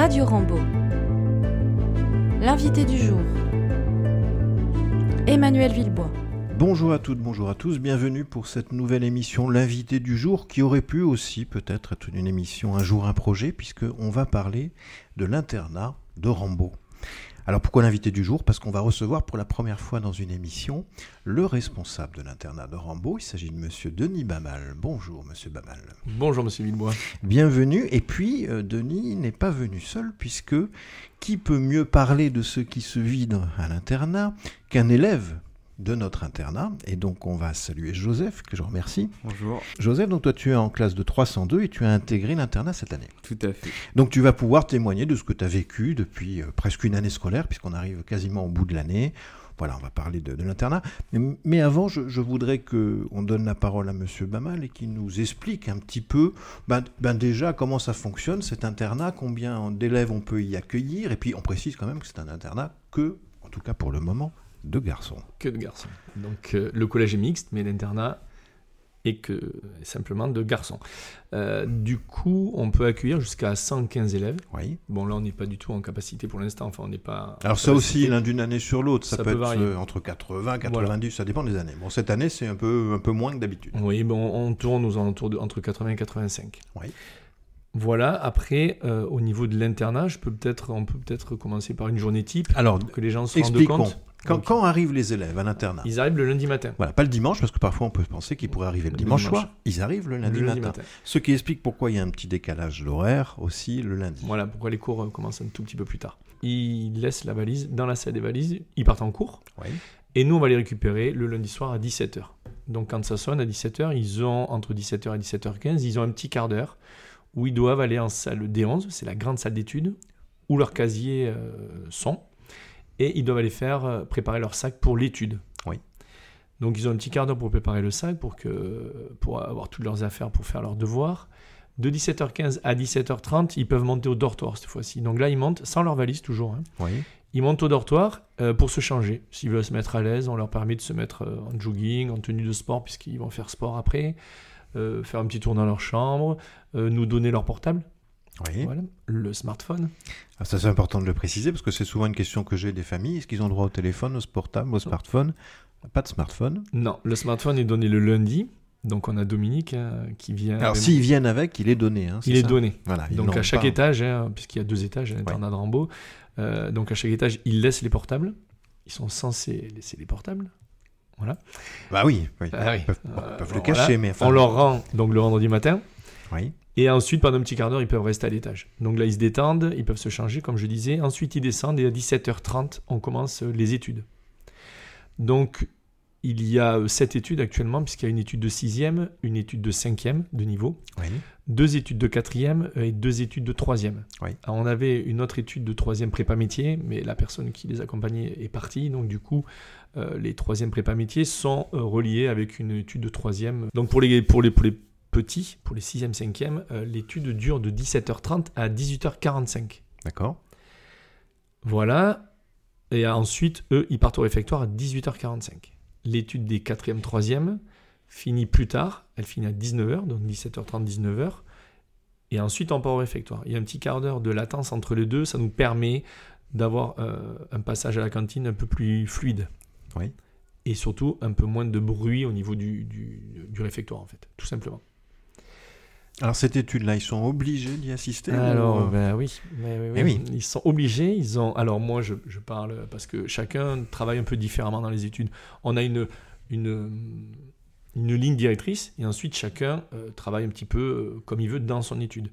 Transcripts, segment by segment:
Radio Rambo. L'invité du jour. Emmanuel Villebois. Bonjour à toutes, bonjour à tous, bienvenue pour cette nouvelle émission, l'invité du jour, qui aurait pu aussi peut-être être une émission Un jour un projet, puisqu'on va parler de l'internat de Rambo. Alors pourquoi l'invité du jour? Parce qu'on va recevoir pour la première fois dans une émission le responsable de l'internat de Rambo. Il s'agit de Monsieur Denis Bamal. Bonjour Monsieur Bamal. Bonjour Monsieur Villebois. Bienvenue. Et puis euh, Denis n'est pas venu seul puisque qui peut mieux parler de ce qui se vit dans- à l'internat qu'un élève? De notre internat. Et donc on va saluer Joseph, que je remercie. Bonjour. Joseph, donc toi tu es en classe de 302 et tu as intégré l'internat cette année. Tout à fait. Donc tu vas pouvoir témoigner de ce que tu as vécu depuis euh, presque une année scolaire, puisqu'on arrive quasiment au bout de l'année. Voilà, on va parler de, de l'internat. Mais, mais avant, je, je voudrais qu'on donne la parole à Monsieur Bamal et qu'il nous explique un petit peu, ben, ben déjà, comment ça fonctionne cet internat, combien d'élèves on peut y accueillir, et puis on précise quand même que c'est un internat que, en tout cas pour le moment, de garçons. Que de garçons. Donc euh, le collège est mixte, mais l'internat est que simplement de garçons. Euh, du coup, on peut accueillir jusqu'à 115 élèves. Oui. Bon, là, on n'est pas du tout en capacité pour l'instant. Enfin, on n'est pas. Alors ça aussi, l'un d'une année sur l'autre, ça, Ça peut, peut être varier. euh, entre 80, 90, ça dépend des années. Bon, cette année, c'est un peu, un peu moins que d'habitude. Oui, bon, on tourne aux alentours de entre 80 et 85. Oui. Voilà. Après, euh, au niveau de l'internat, je peux peut-être, on peut peut-être commencer par une journée type Alors, pour que les gens se rendent compte. Quand, Donc, quand arrivent les élèves à l'internat Ils arrivent le lundi matin. Voilà, pas le dimanche, parce que parfois on peut penser qu'ils pourraient arriver le, Le dimanche, dimanche. soir. Ils arrivent le lundi, Le lundi matin. matin. Ce qui explique pourquoi il y a un petit décalage d'horaire aussi le lundi. Voilà pourquoi les cours euh, commencent un tout petit peu plus tard. Ils laissent la valise dans la salle des valises, ils partent en cours, Oui. et nous on va les récupérer le lundi soir à 17h. Donc quand ça sonne à 17h, ils ont entre 17h et 17h15, ils ont un petit quart d'heure où ils doivent aller en salle D11, c'est la grande salle d'études, où leurs casiers euh, sont, et ils doivent aller faire euh, préparer leur sac pour l'étude. Oui. Donc ils ont un petit quart d'heure pour préparer le sac, pour, que, pour avoir toutes leurs affaires, pour faire leurs devoirs. De 17h15 à 17h30, ils peuvent monter au dortoir cette fois-ci. Donc là, ils montent sans leur valise toujours. hein. Oui. Ils montent au dortoir euh, pour se changer. S'ils veulent se mettre à l'aise, on leur permet de se mettre euh, en jogging, en tenue de sport, puisqu'ils vont faire sport après, euh, faire un petit tour dans leur chambre, euh, nous donner leur portable, oui. voilà, le smartphone. Ah, Ça c'est important de le préciser parce que c'est souvent une question que j'ai des familles. Est-ce qu'ils ont droit au téléphone, au portable, au smartphone? Pas de smartphone. Non, le smartphone est donné le lundi. Donc on a Dominique hein, qui vient. Alors avec- s'ils viennent avec, il est donné. hein, c'est il est donné. Voilà, Donc à chaque pas. étage, hein, puisqu'il y a deux étages à l'internat de Rambaud, euh, donc à chaque étage, ils laissent les portables. Ils sont censés laisser les portables. Voilà. Bah oui, oui. Ah oui. Ils peuvent, Euh, ils peuvent bon, le cacher, voilà. mais enfin. On leur rend donc le vendredi matin. Oui. Et ensuite, pendant un petit quart d'heure, ils peuvent rester à l'étage. Donc là, ils se détendent, ils peuvent se changer, comme je disais. Ensuite, ils descendent et à 17h30, on commence euh, les études. Donc, il y a euh, sept études actuellement, puisqu'il y a une étude de sixième, une étude de cinquième de niveau, Oui. deux études de quatrième et deux études de troisième. Oui. Alors, on avait une autre étude de troisième prépa métier, mais la personne qui les accompagnait est partie. Donc, du coup, euh, les troisième prépa métiers sont euh, reliés avec une étude de troisième. Donc, pour les, pour les, pour les petits, pour les sixième, cinquième, euh, l'étude dure de 17h30 à 18h45. D'accord. Voilà. Et ensuite, eux, ils partent au réfectoire à 18h45. L'étude des 4e, 3e finit plus tard. Elle finit à 19h, donc 17h30, 19h. Et ensuite, on part au réfectoire. Il y a un petit quart d'heure de latence entre les deux. Ça nous permet d'avoir euh, un passage à la cantine un peu plus fluide. Oui. Et surtout, un peu moins de bruit au niveau du, du, du réfectoire, en fait, tout simplement. Alors cette étude-là, ils sont obligés d'y assister Alors, ou, euh, ben oui, mais oui, Eh oui. ils sont obligés. Ils ont. Alors moi, je, je parle parce que chacun travaille un peu différemment dans les études. On a une une une ligne directrice et ensuite chacun euh, travaille un petit peu euh, comme il veut dans son étude.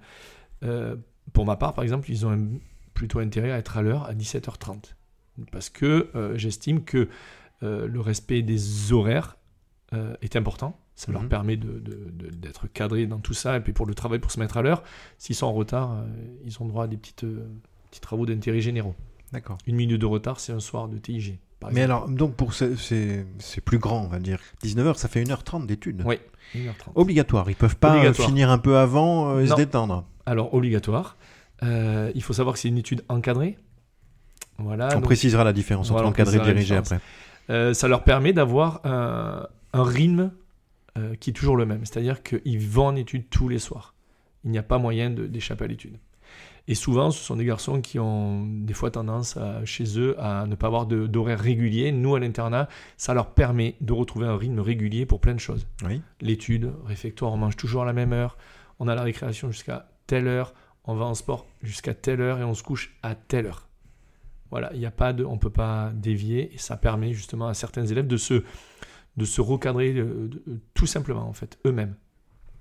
Euh, pour ma part, par exemple, ils ont un- plutôt intérêt à être à l'heure à 17h30 parce que j'estime que le respect des horaires est important. Ça leur Mhm. permet de- de- de- d'être cadrés dans tout ça et puis pour le travail, pour se mettre à l'heure. S'ils sont en retard, euh, ils ont droit à des petites, euh, petits travaux d'intérêt généraux. D'accord. Une minute de retard, c'est un soir de TIG. par Mais alors, donc pour ces, ces- ces plus grands, on va dire, 19h, ça fait 1h30 d'études. Oui, 1h30. Obligatoire, ils peuvent pas euh, finir un peu avant euh, et se Non. détendre. Alors, obligatoire. Il faut savoir que c'est une étude encadrée. Voilà. On donc, précisera la différence Voilà, entre encadré et dirigé après. euh, ça leur permet d'avoir un, un rythme euh, qui est toujours le même. C'est-à-dire qu'ils vont en études tous les soirs. Il n'y a pas moyen d'échapper à l'étude. Et souvent, ce sont des garçons qui ont des fois tendance chez eux à ne pas avoir d'horaire régulier. Nous, à l'internat, ça leur permet de retrouver un rythme régulier pour plein de choses. Oui. L'étude, réfectoire, on mange toujours à la même heure. On a la récréation jusqu'à telle heure. On va en sport jusqu'à telle heure et on se couche à telle heure. Voilà, il n'y a pas de, on peut pas dévier et ça permet justement à certains élèves de se, de se recadrer tout simplement en fait eux-mêmes.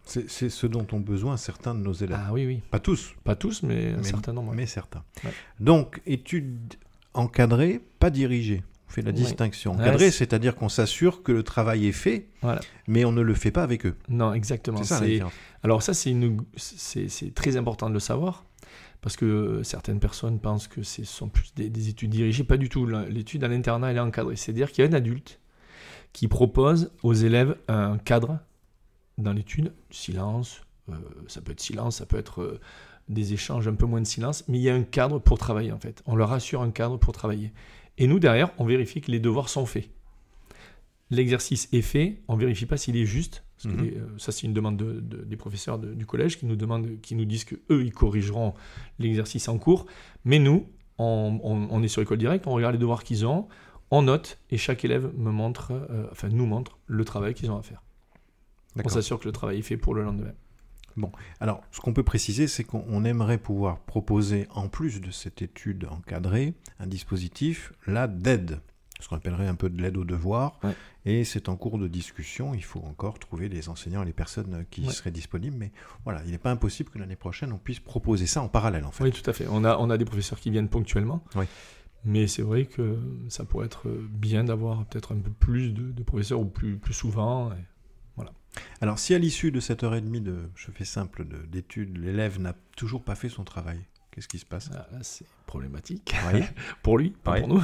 C'est ce dont ont besoin certains de nos élèves. Ah oui, oui. Pas tous. Pas tous, mais, un certain nombre. Mais certains. Donc, études encadrées, pas dirigées. On fait la distinction. Encadrée, c'est-à-dire qu'on s'assure que le travail est fait, mais on ne le fait pas avec eux. Non, exactement. C'est ça Alors ça, c'est très important de le savoir, parce que certaines personnes pensent que ce sont plus des, des études dirigées. Pas du tout. L'étude à l'internat, elle est encadrée. C'est-à-dire qu'il y a un adulte qui propose aux élèves un cadre dans l'étude, silence, euh, ça peut être silence, ça peut être euh, des échanges un peu moins de silence, mais il y a un cadre pour travailler en fait. On leur assure un cadre pour travailler. Et nous, derrière, on vérifie que les devoirs sont faits. L'exercice est fait, on ne vérifie pas s'il est juste. Mhm. Euh, ça, c'est une demande des professeurs du collège qui nous, demandent, qui nous disent qu'eux, ils corrigeront l'exercice en cours. Mais nous, on, on, est sur l'école directe, on regarde les devoirs qu'ils ont, on note, et chaque élève me montre, enfin nous montre le travail qu'ils ont à faire. On s'assure que le travail est fait pour le lendemain. Bon, alors ce qu'on peut préciser, c'est qu'on aimerait pouvoir proposer, en plus de cette étude encadrée, un dispositif là d'aide, ce qu'on appellerait un peu de l'aide au devoir, et c'est en cours de discussion. Il faut encore trouver les enseignants et les personnes qui seraient disponibles, mais voilà, il n'est pas impossible que l'année prochaine on puisse proposer ça en parallèle en fait. Oui, tout à fait. On a, on a des professeurs qui viennent ponctuellement. Mais c'est vrai que ça pourrait être bien d'avoir peut-être un peu plus de, professeurs ou plus, plus souvent. Alors, si à l'issue de cette heure et demie de, je fais simple, d'études, l'élève n'a toujours pas fait son travail, qu'est-ce qui se passe ah, C'est problématique pour lui, pas pour nous.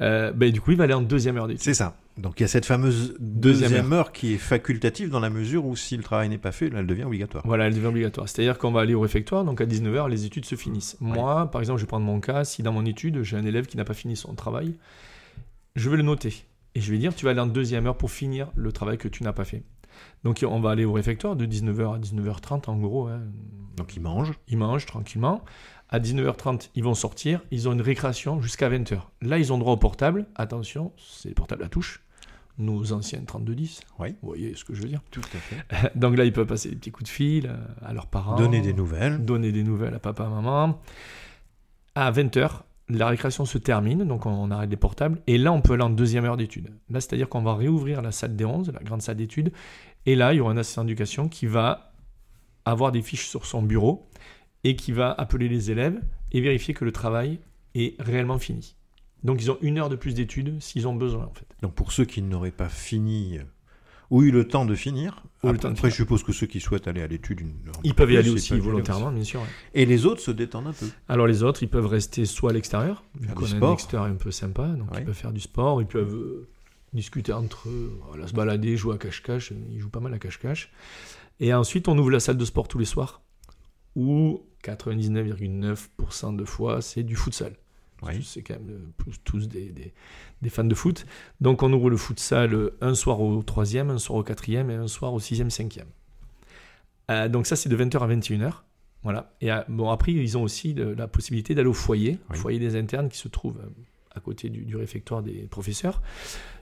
Euh, ben, du coup, il va aller en deuxième heure d'études. C'est ça. Donc, il y a cette fameuse deuxième, heure. qui est facultative dans la mesure où si le travail n'est pas fait, elle devient obligatoire. Voilà, elle devient obligatoire. C'est-à-dire qu'on va aller au réfectoire, donc à 19h, les études se finissent. Moi, par exemple, je vais prendre mon cas, si dans mon étude, j'ai un élève qui n'a pas fini son travail, je vais le noter. Et je vais dire, tu vas aller en deuxième heure pour finir le travail que tu n'as pas fait. Donc on va aller au réfectoire de 19h à 19h30 en gros. Hein. Donc ils mangent Ils mangent tranquillement. À 19h30, ils vont sortir. Ils ont une récréation jusqu'à 20h. Là, ils ont droit au portable. Attention, c'est le portable à touche. Nos anciens 3210. Oui. Vous voyez ce que je veux dire Tout à fait. Donc là, ils peuvent passer des petits coups de fil euh, à leurs parents. Donner des nouvelles. Donner des nouvelles à papa, maman. À 20h, la récréation se termine, donc on, arrête les portables, et là on peut aller en deuxième heure d'études. Là, c'est-à-dire qu'on va réouvrir la salle des 11, la grande salle d'études, et là il y aura un assistant d'éducation qui va avoir des fiches sur son bureau et qui va appeler les élèves et vérifier que le travail est réellement fini. Donc ils ont une heure de plus d'études s'ils ont besoin en fait. Donc pour ceux qui n'auraient pas fini ou eu le temps de finir. Après, je suppose que ceux qui souhaitent aller à l'étude, ils peuvent y aller aussi volontairement, bien sûr. Et les autres se détendent un peu. Alors les autres, ils peuvent rester soit à l'extérieur, a un extérieur un peu sympa, donc ils peuvent faire du sport, ils peuvent euh, discuter entre eux, se balader, jouer à cache-cache, ils jouent pas mal à cache-cache. Et ensuite, on ouvre la salle de sport tous les soirs, où 99,9% de fois, c'est du futsal. C'est quand même euh, tous des, des, fans de foot. Donc on ouvre le futsal euh, un soir au troisième, un soir au quatrième et un soir au sixième, cinquième. Euh, donc ça c'est de 20h à 21h. Voilà. Et bon après ils ont aussi la possibilité d'aller au foyer, foyer des internes qui se trouve à côté du, réfectoire des professeurs.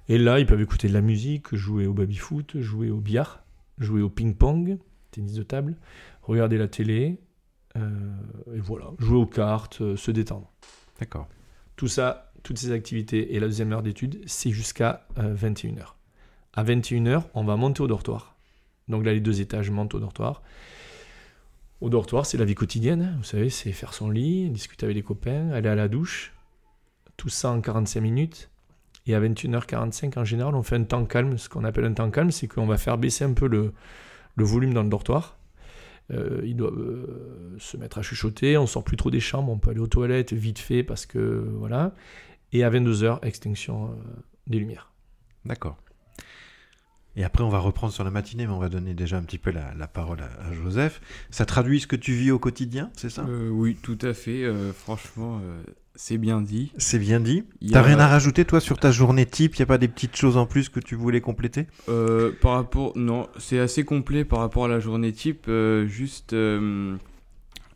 Et là ils peuvent écouter de la musique, jouer au baby foot, jouer au billard, jouer au ping pong, tennis de table, regarder la télé, et voilà, jouer aux cartes, se détendre. D'accord. Tout ça, toutes ces activités et la deuxième heure d'étude, c'est jusqu'à 21h. Euh, à 21h, on va monter au dortoir. Donc là, les deux étages montent au dortoir. Au dortoir, c'est la vie quotidienne. Vous savez, c'est faire son lit, discuter avec les copains, aller à la douche. Tout ça en 45 minutes. Et à 21h45, en général, on fait un temps calme. Ce qu'on appelle un temps calme, c'est qu'on va faire baisser un peu le, le volume dans le dortoir. Euh, ils doivent euh, se mettre à chuchoter, on sort plus trop des chambres, on peut aller aux toilettes vite fait parce que voilà. Et à 22h, extinction euh, des lumières. D'accord. Et après, on va reprendre sur la matinée, mais on va donner déjà un petit peu la, parole à, Joseph. Ça traduit ce que tu vis au quotidien, c'est ça? Oui, tout à fait. franchement, c'est bien dit. C'est bien dit. T'as a- rien à rajouter, toi, sur ta journée type? Il n'y a pas des petites choses en plus que tu voulais compléter? Euh, par rapport, non, c'est assez complet par rapport à la journée type. euh, juste, euh,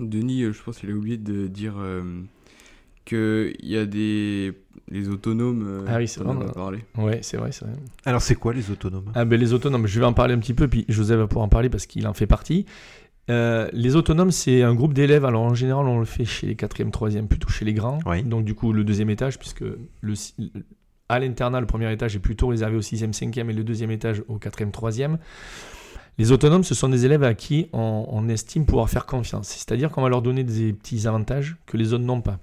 Denis, je pense qu'il a oublié de dire euh, que il y a des les autonomes. euh, Ah oui, c'est on en vrai, a on a- parlé. Ouais, c'est vrai, c'est vrai. Alors, c'est quoi les autonomes? Ah ben les autonomes, je vais en parler un petit peu, puis Joseph va pouvoir en parler parce qu'il en fait partie. Euh, les autonomes, c'est un groupe d'élèves. Alors en général, on le fait chez les 4e, 3e, plutôt chez les grands. Oui. Donc du coup, le deuxième étage, puisque le, à l'internat, le premier étage est plutôt réservé au 6e, 5e et le deuxième étage au 4e, 3e. Les autonomes, ce sont des élèves à qui on, on estime pouvoir faire confiance. C'est-à-dire qu'on va leur donner des petits avantages que les autres n'ont pas.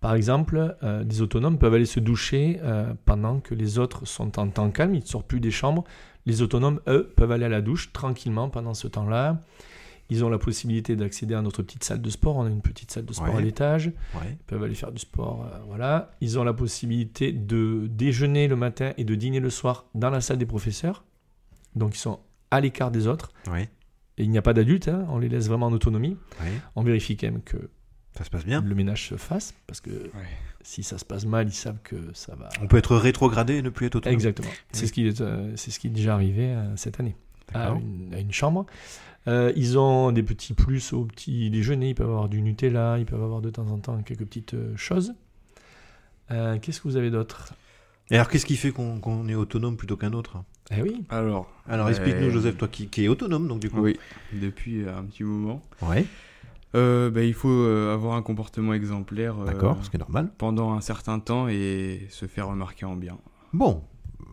Par exemple, euh, des autonomes peuvent aller se doucher euh, pendant que les autres sont en temps calme, ils ne sortent plus des chambres. Les autonomes, eux, peuvent aller à la douche tranquillement pendant ce temps-là. Ils ont la possibilité d'accéder à notre petite salle de sport. On a une petite salle de sport Ouais. à l'étage. Ouais. Ils peuvent aller faire du sport. euh, voilà. Ils ont la possibilité de déjeuner le matin et de dîner le soir dans la salle des professeurs. Donc ils sont à l'écart des autres. Ouais. Et il n'y a pas d'adultes, hein, on les laisse vraiment en autonomie. Ouais. On vérifie quand même que Ça se passe bien. le ménage se fasse, parce que si ça se passe mal, ils savent que ça va. On peut être rétrogradé et ne plus être autonome. Exactement. C'est ce, qui est, euh, c'est ce qui est déjà arrivé euh, cette année à D'accord. une, à une chambre. Euh, ils ont des petits plus au petit déjeuner, ils peuvent avoir du Nutella, ils peuvent avoir de temps en temps quelques petites euh, choses. Euh, Qu'est-ce que vous avez d'autre? Et alors, qu'est-ce qui fait qu'on qu'on est autonome plutôt qu'un autre? Eh oui, Alors, Alors, Euh, explique-nous, Joseph, toi qui, qui est autonome, donc du coup. oui, depuis un petit moment. Ouais. Euh, bah, il faut euh, avoir un comportement exemplaire euh, D'accord, ce qui est normal. pendant un certain temps et se faire remarquer en bien. Bon.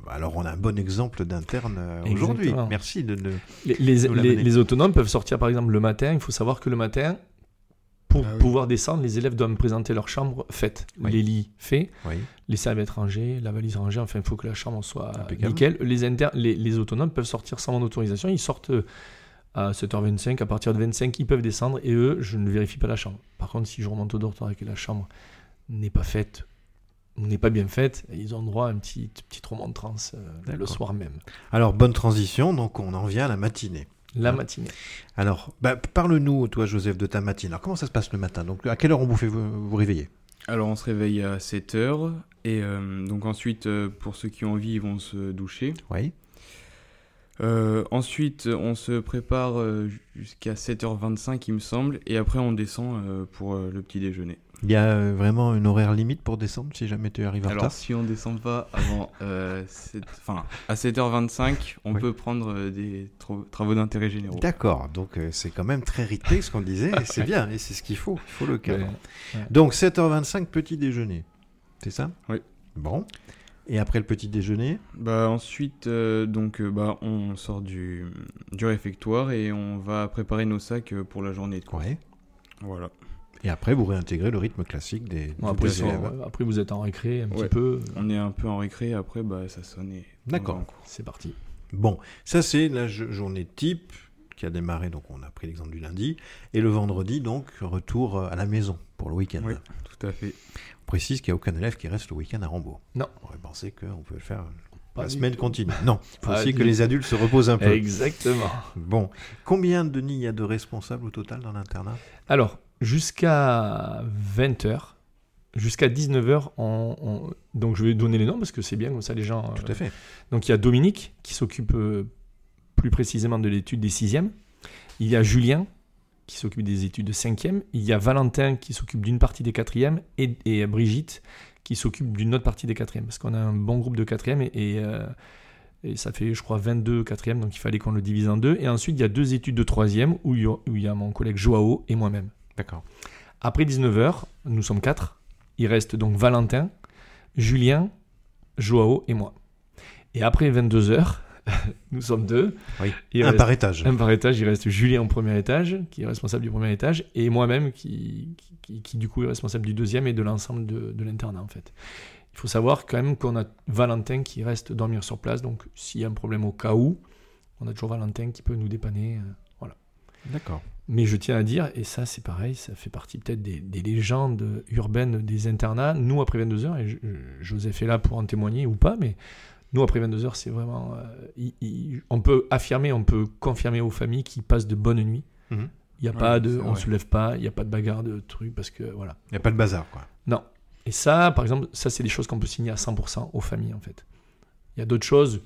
Alors, on a un bon exemple d'interne euh, aujourd'hui. Merci de, de- les, les- Nous les- l'amener. les autonomes peuvent sortir par exemple le matin. Il faut savoir que le matin, pour Ah oui. pouvoir descendre, les élèves doivent me présenter leur chambre faite. Oui. Les lits faits, Oui. les serviettes rangées, la valise rangée, enfin il faut que la chambre soit Impeccable. nickel. Les, inter- les, les autonomes peuvent sortir sans mon autorisation, ils sortent euh, à 7h25, à partir de 25 ils peuvent descendre et eux je ne vérifie pas la chambre. Par contre si je remonte au dortoir et que la chambre n'est pas faite, n'est pas bien faite, ils ont droit à une petite, petite remontrance euh, le soir même, Alors, bonne transition, donc on en vient à la matinée. la Ouais. matinée. Alors, bah, parle-nous, toi, Joseph, de ta matinée. Alors, comment ça se passe le matin? Donc, à quelle heure on vous fait vous, vous réveiller? Alors on se réveille à 7h et euh, donc ensuite euh, pour ceux qui ont envie ils vont se doucher. Oui. Euh, ensuite on se prépare jusqu'à 7h25 il me semble et après on descend pour le petit déjeuner. Il y a euh, vraiment une horaire limite pour descendre si jamais tu arrives en Alors retard si on descend pas avant euh, sept- enfin à 7h25 on Oui. peut prendre euh, des tra- travaux d'intérêt généraux. D'accord, donc euh, c'est quand même très rythmé ce qu'on disait, et c'est bien, et c'est ce qu'il faut, il faut le cadre. Ouais. Donc 7h25, petit déjeuner, c'est ça? Oui. Bon. Et après le petit déjeuner? Bah ensuite euh, donc euh, bah on sort du, du réfectoire et on va préparer nos sacs euh, pour la journée de cours. Ouais. Voilà. Et après, vous réintégrez le rythme classique des, Bon, après, élèves. après, vous êtes en récré un petit peu. On est un peu en récré, après bah, ça sonne D'accord. C'est parti. Bon, ça c'est la jo- journée type qui a démarré, donc on a pris l'exemple du lundi, et le vendredi, donc, retour euh, à la maison pour le week-end. Oui, tout à fait. On précise qu'il n'y a aucun élève qui reste le week-end à Rambaud. Non. On aurait pensé qu'on peut le faire Pas la semaine continue. Non, il faut Pas aussi du que les adultes se reposent un peu. Exactement. Bon, combien, Denis, il y a de responsables au total dans l'internat? Alors, jusqu'à 20h, jusqu'à 19h, on, on- donc je vais donner les noms parce que c'est bien, comme ça les gens. Tout euh, à fait. Donc il y a Dominique qui s'occupe euh, plus précisément de l'étude des 6e. Il y a Julien qui s'occupe des études de 5e. Il y a Valentin qui s'occupe d'une partie des 4e. Et, et Brigitte qui s'occupe d'une autre partie des 4e. Parce qu'on a un bon groupe de 4e et, et, euh, et ça fait, je crois, 22 4e. Donc il fallait qu'on le divise en deux. Et ensuite, il y a deux études de 3e où il y a, où il y a mon collègue Joao et moi-même. D'accord. Après 19h, nous sommes quatre. Il reste donc Valentin, Julien, Joao et moi. Et après 22h, nous sommes deux. Oui. Il un reste- par étage. un par étage, il reste Julien au premier étage, qui est responsable du premier étage, et moi-même, qui, qui, qui- qui, du coup est responsable du deuxième et de l'ensemble de, de l'internat en fait. Il faut savoir quand même qu'on a Valentin qui reste dormir sur place, donc s'il y a un problème au cas où, on a toujours Valentin qui peut nous dépanner. euh, voilà. D'accord. Mais je tiens à dire, et ça c'est pareil, ça fait partie peut-être des, des légendes urbaines des internats, nous après 22h, et je- Joseph est là pour en témoigner ou pas, mais nous après 22h, c'est vraiment... euh, il- il- on peut affirmer, on peut confirmer aux familles qu'ils passent de bonnes nuits. Mhm. Il n'y a Ouais, pas de... On vrai. se lève pas, il n'y a pas de bagarre de trucs, parce que voilà. Il n'y a pas de bazar, quoi. Non. Et ça, par exemple, ça, c'est des choses qu'on peut signer à 100% aux familles, en fait. Il y a d'autres choses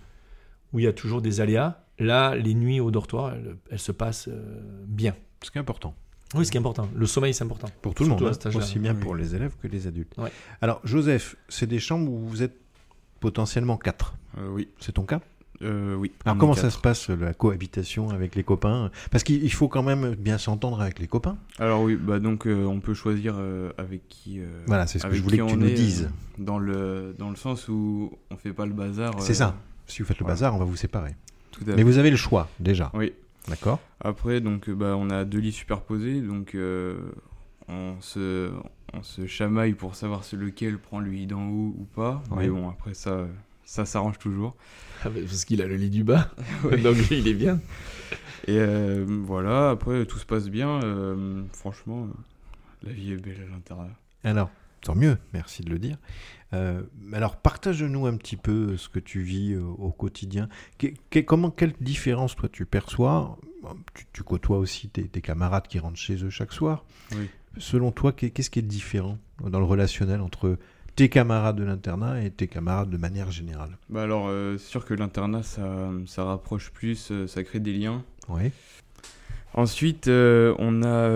où il y a toujours des aléas. Là, les nuits au dortoir, elles, se passent euh, bien. Ce qui est important. Oui, ce qui est important. Le sommeil, c'est important. Pour tout le monde, hein, aussi bien pour les élèves que les adultes. Alors, Joseph, c'est des chambres où vous êtes potentiellement quatre. Euh, oui. C'est ton cas? Euh, oui. Alors comment ça se passe la cohabitation avec les copains? Parce qu'il faut quand même bien s'entendre avec les copains. Alors oui, bah donc on peut choisir avec qui. voilà, c'est ce que je voulais que tu nous dises. dans le dans le sens où on fait pas le bazar. C'est ça. Si vous faites le bazar, on va vous séparer. Mais vous avez le choix déjà. Oui. D'accord. Après, donc, bah, on a deux lits superposés, donc euh, on, se, on se chamaille pour savoir lequel prend le lit d'en haut ou pas. Mais bon, après ça, ça s'arrange toujours. Ah, parce qu'il a le lit du bas, donc il est bien. Et euh, voilà, après tout se passe bien. Euh, franchement, la vie est belle à l'intérieur. Alors, tant mieux, merci de le dire. Euh, alors, partage-nous un petit peu ce que tu vis euh, au quotidien. comment, quelle différence, toi, tu perçois? Tu, côtoies aussi tes, camarades qui rentrent chez eux chaque soir. Selon toi, qu'est-ce qui est différent dans le relationnel entre tes camarades de l'internat et tes camarades de manière générale? Bah Alors, euh, c'est sûr que l'internat, ça, ça, rapproche plus, ça crée des liens. Oui. Ensuite, on a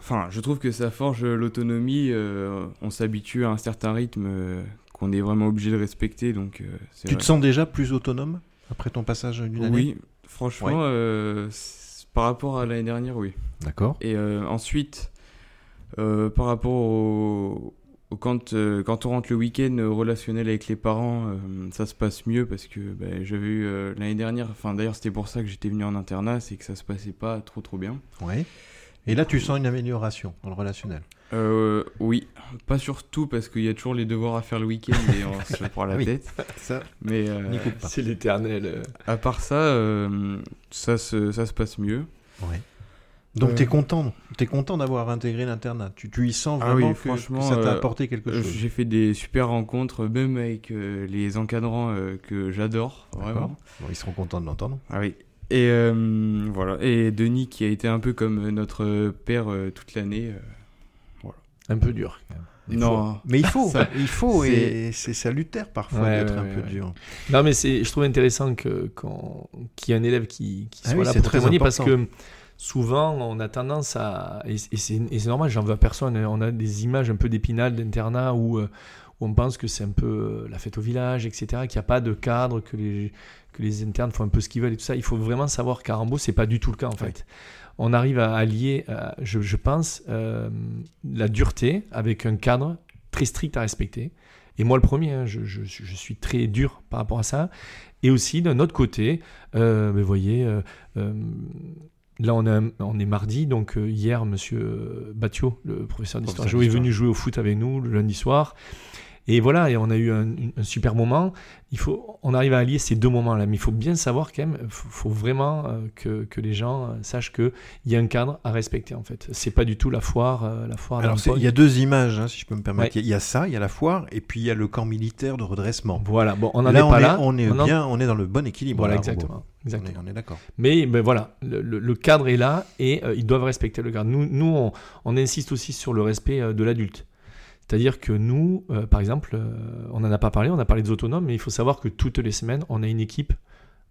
Enfin, je trouve que ça forge l'autonomie. Euh, on s'habitue à un certain rythme euh, qu'on est vraiment obligé de respecter. Donc, euh, tu te sens déjà plus autonome après ton passage d'une année? Oui, franchement, par rapport à l'année dernière, oui. D'accord. Et ensuite, par rapport au, quand, quand on rentre le week-end relationnel avec les parents, ça se passe mieux parce que ben, j'avais eu l'année dernière, enfin d'ailleurs c'était pour ça que j'étais venu en internat, c'est que ça se passait pas trop trop bien. Oui. Et là, tu sens une amélioration dans le relationnel euh, Oui, pas surtout parce qu'il y a toujours les devoirs à faire le week-end et on se prend la tête. Ça, mais euh, c'est l'éternel. Euh. À part ça, ça, se, ça se passe mieux. Oui. Donc tu es content, es content d'avoir intégré l'internat. Tu, tu y sens ah vraiment que, ça t'a apporté quelque chose. J'ai fait des super rencontres, même avec les encadrants que j'adore, vraiment. ils seront contents de l'entendre. Ah oui. Et euh, voilà. Et Denis qui a été un peu comme notre père euh, toute l'année. Euh, voilà. Un peu dur. non, mais il faut, il faut et c'est salutaire parfois d'être un peu dur. Non, mais c'est, je trouve intéressant que quand qu'il y ait un élève qui, qui ah soit là pour témoigner parce que souvent on a tendance à et, c'est, normal, j'en veux à personne. Hein. On a des images un peu d'épinal d'internat où, où on pense que c'est un peu la fête au village, etc. Qu'il n'y a pas de cadre, que les que les internes font un peu ce qu'ils veulent et tout ça. Il faut vraiment savoir qu'à Rambo, c'est pas du tout le cas en fait. On arrive à allier, euh, je, pense, euh, la dureté avec un cadre très strict à respecter. Et moi, le premier, hein, je, suis très dur par rapport à ça. Et aussi, d'un autre côté, euh, vous voyez, là, on, on, est mardi, donc hier, monsieur Batio, le professeur d'histoire est venu jouer au foot avec nous le lundi soir. Et voilà, et on a eu un, super moment. Il faut, on arrive à allier ces deux moments-là, mais il faut bien savoir quand même, il faut, vraiment euh, que, que, les gens euh, sachent qu'il y a un cadre à respecter en fait. C'est pas du tout la foire, euh, la foire. Alors il y a deux images, hein, si je peux me permettre. Il y a ça, il y a la foire, et puis il y a le camp militaire de redressement. Voilà. Bon, on en est pas là. On est bien, on est dans le bon équilibre. Voilà, exactement. Exactement. On est, d'accord. Mais voilà, le, cadre est là et ils doivent respecter le cadre. Nous, nous on, on insiste aussi sur le respect de l'adulte. C'est-à-dire que nous, euh, par exemple, euh, on n'en a pas parlé, on a parlé des autonomes, mais il faut savoir que toutes les semaines, on a une équipe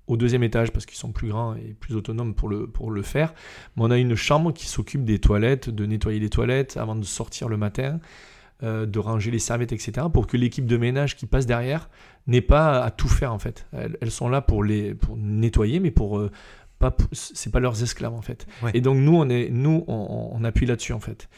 au deuxième étage parce qu'ils sont plus grands et plus autonomes pour le, pour le faire. Mais on a une chambre qui s'occupe des toilettes, de nettoyer les toilettes avant de sortir le matin, euh, de ranger les serviettes, etc. pour que l'équipe de ménage qui passe derrière n'ait pas à tout faire en fait. Elles, sont là pour, les, pour nettoyer, mais pour... pas, c'est pas leurs esclaves en fait. Et donc nous, on, est, nous, on appuie là-dessus en fait.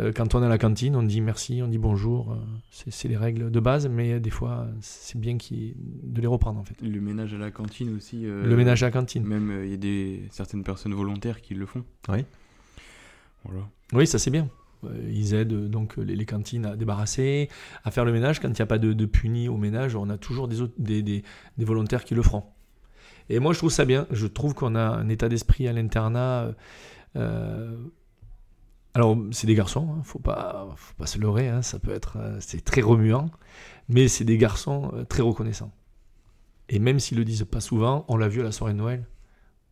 Euh, quand on est à la cantine, on dit merci, on dit bonjour. Euh, c'est les règles de base, mais des fois, c'est bien de les reprendre en fait. Le ménage à la cantine aussi. Euh, le ménage à la cantine. Même il y a des, certaines personnes volontaires qui le font. Oui. Voilà. Oui, ça c'est bien. Ils aident donc les, cantines à débarrasser, à faire le ménage. Quand il n'y a pas de, de puni au ménage, on a toujours des, des, des, volontaires qui le feront. Et moi, je trouve ça bien. Je trouve qu'on a un état d'esprit à l'internat. Euh, alors, c'est des garçons, hein, faut pas, faut pas se leurrer, hein, ça peut être, euh, c'est très remuant, mais c'est des garçons euh, très reconnaissants. Et même s'ils le disent pas souvent, on l'a vu à la soirée de Noël,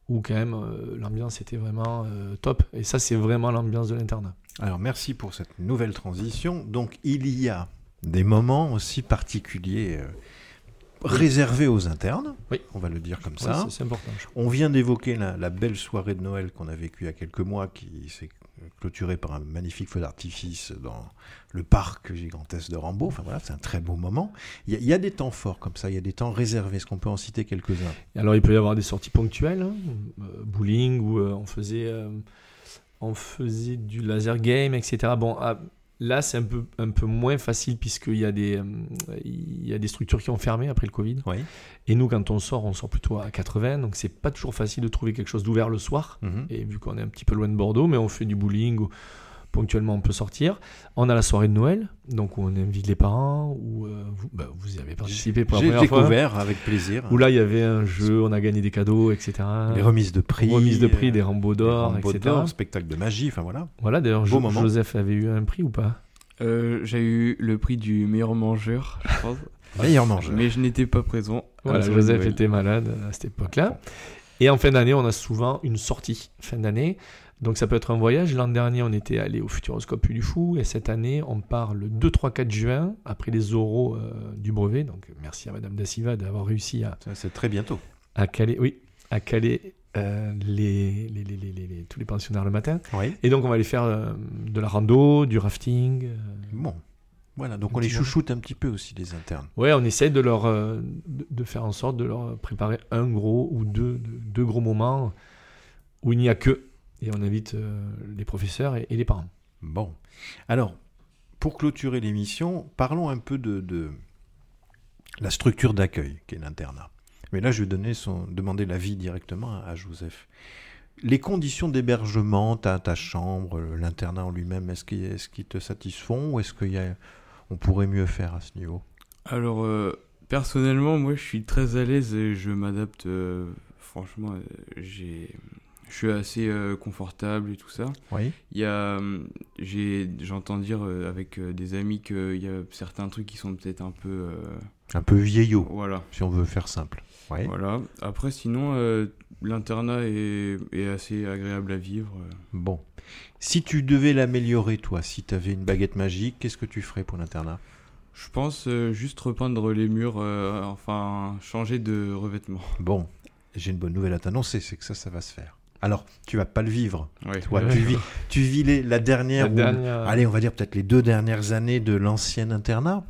où quand même euh, l'ambiance était vraiment euh, top. Et ça, c'est vraiment l'ambiance de l'internat. Alors merci pour cette nouvelle transition. Donc il y a des moments aussi particuliers euh, réservés aux internes, Oui. on va le dire comme ça. c'est- c'est important. je crois. On vient d'évoquer la, la belle soirée de Noël qu'on a vécue il y a quelques mois, qui s'est clôturée par un magnifique feu d'artifice dans le parc gigantesque de Rambaud. Enfin voilà, c'est un très beau moment. Il y, a, des temps forts comme ça, il y a des temps réservés. Est-ce qu'on peut en citer quelques-uns? Alors, il peut y avoir des sorties ponctuelles, hein, euh, bowling, où euh, on, faisait, euh, on faisait du laser game, etc. Bon, ah, là, c'est un peu, un peu moins facile, puisqu'il y, a des, euh, il y a des structures qui ont fermé après le Covid. Oui. Et nous, quand on sort, on sort plutôt à 80, donc c'est pas toujours facile de trouver quelque chose d'ouvert le soir. Mhm. Et vu qu'on est un petit peu loin de Bordeaux, mais on fait du bowling ou ponctuellement on peut sortir. On a la soirée de Noël, donc où on invite les parents, où euh, vous, bah, vous y avez participé pour la J'ai première fois. découvert avec plaisir Où là, il y avait un jeu, on a gagné des cadeaux, etc. les remises de prix, Remises de prix, euh, des Rambo d'or, etc. d'or, spectacle de magie, enfin voilà. Voilà, d'ailleurs, Beau Jo- moment. Joseph avait eu un prix ou pas? Euh, J'ai eu le prix du meilleur mangeur, je pense. Meilleur mangeur. mais je n'étais pas présent. Voilà, Joseph Noël. était malade à cette époque-là. Et en fin d'année, on a souvent une sortie fin d'année. Donc ça peut être un voyage. L'an dernier, on était allé au Futuroscope du Fou. Et cette année, on part le 2, 3, 4 juin, après les oraux euh, du brevet. Donc merci à Madame Dassiva d'avoir réussi à, C'est très bientôt. à caler, oui, à caler euh, les, tous les pensionnaires le matin. Oui. Et donc on va aller faire euh, de la rando, du rafting. Bon. Voilà, donc on les chouchoute un petit peu aussi, les internes. Ouais, on essaie de leur euh, de, faire en sorte de leur préparer un gros ou deux, deux, gros moments où il n'y a que et on invite euh, les professeurs et, et les parents. Bon. Alors, pour clôturer l'émission, parlons un peu de, de la structure d'accueil qu'est l'internat. Mais là, je vais donner son, demander l'avis directement à, à Joseph. Les conditions d'hébergement, ta, ta chambre, l'internat en lui-même, est-ce qu'ils est te satisfont ou est-ce qu'on pourrait mieux faire à ce niveau Alors, euh, personnellement, moi, je suis très à l'aise et je m'adapte. euh, franchement, euh, j'ai, je suis assez euh, confortable et tout ça. Oui. Il y a, j'ai, j'entends dire avec des amis qu'il y a certains trucs qui sont peut-être un peu, Un peu vieillot, voilà, si on veut faire simple. Oui. voilà. Après, sinon, l'internat est, est assez agréable à vivre. Bon. Si tu devais l'améliorer, toi, si tu avais une baguette magique, qu'est-ce que tu ferais pour l'internat? Je pense euh, juste repeindre les murs, euh, enfin changer de revêtement. Bon, j'ai une bonne nouvelle à t'annoncer, c'est que ça, ça va se faire. Alors, tu vas pas le vivre. Ouais. Toi, tu vis, tu vis les- la dernière, La ou- dernière- allez, on va dire peut-être les deux dernières années de l'ancien internat,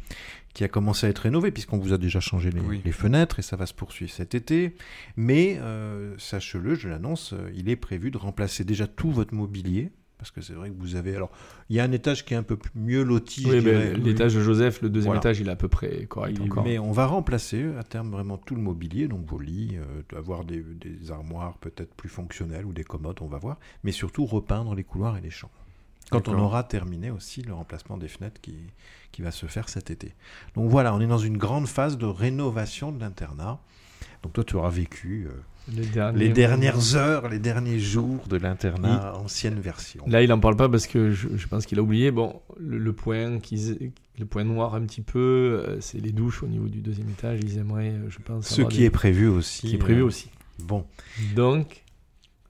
qui a commencé à être rénové, puisqu'on vous a déjà changé les, Oui. les fenêtres, et ça va se poursuivre cet été. Mais, euh, sache-le, je l'annonce, euh, il est prévu de remplacer déjà tout votre mobilier, parce que c'est vrai que vous avez... Alors, il y a un étage qui est un peu plus- mieux loti, Oui, ben, l'étage de Joseph, le deuxième Voilà. étage, il est à peu près correct Il- encore. Mais on va remplacer à terme vraiment tout le mobilier, donc vos lits, euh, avoir des, des armoires peut-être plus fonctionnelles ou des commodes, on va voir, mais surtout repeindre les couloirs et les chambres. Quand on aura terminé aussi le remplacement des fenêtres qui, qui va se faire cet été. Donc voilà, on est dans une grande phase de rénovation de l'internat. Donc toi, tu auras vécu euh, les, derniers- les dernières heures, les derniers jours de l'internat ancienne version. Là, il en parle pas parce que je, je pense qu'il a oublié. Bon, le, le point qu'ils- le point noir un petit peu, euh, c'est les douches au niveau du deuxième étage. Ils aimeraient, euh, je pense, Ce qui des- est prévu aussi. qui est prévu euh, aussi. Bon. Donc,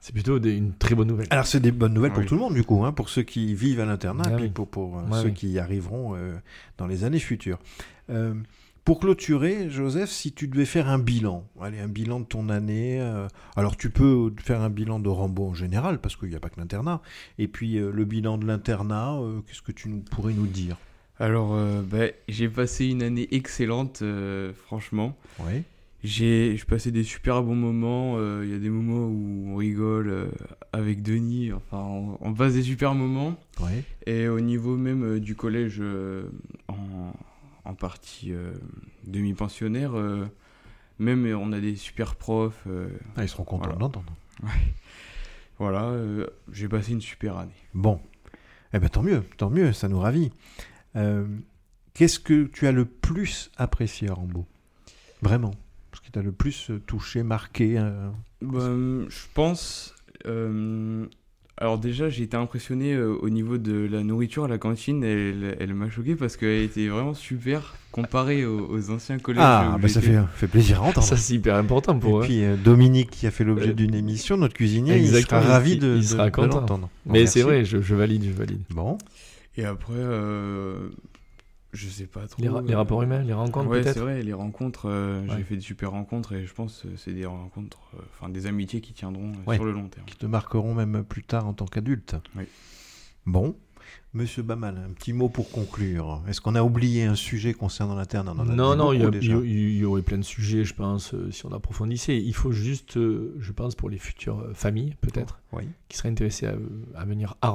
c'est plutôt des- une très bonne nouvelle. Alors c'est des bonnes nouvelles pour Oui. tout le monde du coup, hein, pour ceux qui vivent à l'internat Ah et puis oui. pour, pour, euh, Ouais, ceux oui. qui y arriveront euh, dans les années futures. Euh, pour clôturer, Joseph, si tu devais faire un bilan, allez, un bilan de ton année, euh, alors tu peux faire un bilan de Rambo en général, parce qu'il n'y a pas que l'internat, et puis euh, le bilan de l'internat, euh, qu'est-ce que tu nous, pourrais nous dire? Alors, euh, bah, j'ai passé une année excellente, euh, franchement. Oui. J'ai passé des super bons moments. euh, Il y a des moments où on rigole euh, avec Denis. Enfin, on, on passe des super moments. Oui. Et au niveau même euh, du collège, en, en partie demi-pensionnaire, même on a des super profs. Ah, ils seront contents Voilà. d'entendre. voilà, euh, j'ai passé une super année. Bon, eh ben tant mieux, tant mieux, ça nous ravit. Qu'est-ce que tu as le plus apprécié à Rambo? Vraiment qui t'a le plus euh, touché, marqué euh, Bah, je pense, euh, alors déjà, j'ai été impressionné euh, au niveau de la nourriture à la cantine. Elle, elle m'a choqué parce qu'elle était vraiment super comparée aux, aux anciens collèges. Ah, bah ça fait, fait plaisir à entendre. Ça, c'est hyper important pour Et eux. puis euh, Dominique qui a fait l'objet Euh, d'une émission, notre cuisinier, il sera ravi de, il de- sera de l'entendre. Mais c'est vrai, je, je valide, je valide. Bon, Et après, euh, je sais pas trop. Les, ra- les euh, rapports humains, les rencontres Ouais, c'est peut-être vrai, les rencontres, euh, Ouais. j'ai fait de super rencontres et je pense que c'est des rencontres, euh, enfin des amitiés qui tiendront euh, Ouais. sur le long terme. qui te marqueront même plus tard en tant qu'adulte. Oui. Bon, Monsieur Bamal, un petit mot pour conclure. Est-ce qu'on a oublié un sujet concernant l'interne On en a Non, dit non, il y, a- beaucoup déjà. il y- il y aurait plein de sujets, je pense, euh, si on approfondissait. Il faut juste, euh, je pense, pour les futures euh, familles, peut-être, Oui. qui seraient intéressées à, à venir à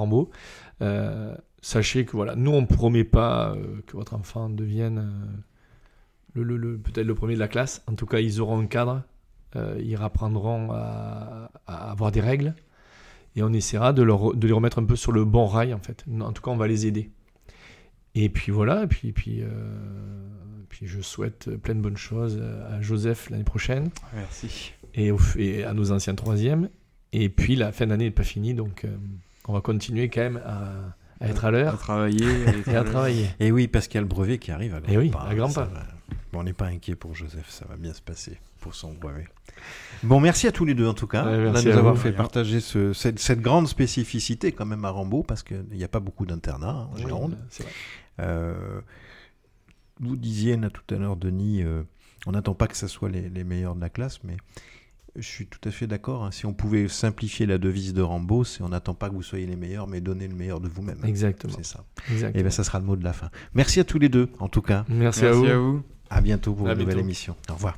euh, sachez que voilà, nous, on ne promet pas que votre enfant devienne le, le- le- peut-être le premier de la classe. En tout cas, ils auront un cadre, euh, ils apprendront à, à avoir des règles, et on essaiera de, leur, de les remettre un peu sur le bon rail, en fait. En tout cas, on va les aider. Et puis voilà, et puis, puis, euh, puis je souhaite plein de bonnes choses à Joseph l'année prochaine Merci. et, au- et à nos anciens troisièmes. Et puis la fin d'année n'est pas finie, donc euh, on va continuer quand même à, à être à À l'heure travailler. à et à travailler. Et oui, parce qu'il y a le brevet qui arrive à grands Eh oui, pas. à grands pas. va. Bon, on n'est pas inquiet pour Joseph, ça va bien se passer pour son brevet. Bon, merci à tous les deux en tout cas, Ouais, de nous à avoir vous. fait partager ce- cette, cette grande spécificité quand même à Rambaud, parce qu'il n'y a pas beaucoup d'internats hein, en Oui, Gironde. vrai. Euh, vous disiez là, tout à l'heure, Denis, euh, on n'attend pas que ce soit les, les meilleurs de la classe, mais je suis tout à fait d'accord. hein. Si on pouvait simplifier la devise de Rambaud, c'est on n'attend pas que vous soyez les meilleurs, mais donnez le meilleur de vous-même. Exactement. C'est ça. exactement. Et bien, ça sera le mot de la fin. Merci à tous les deux, en tout cas. Merci, Merci à vous. À bientôt pour À une nouvelle émission. Au revoir.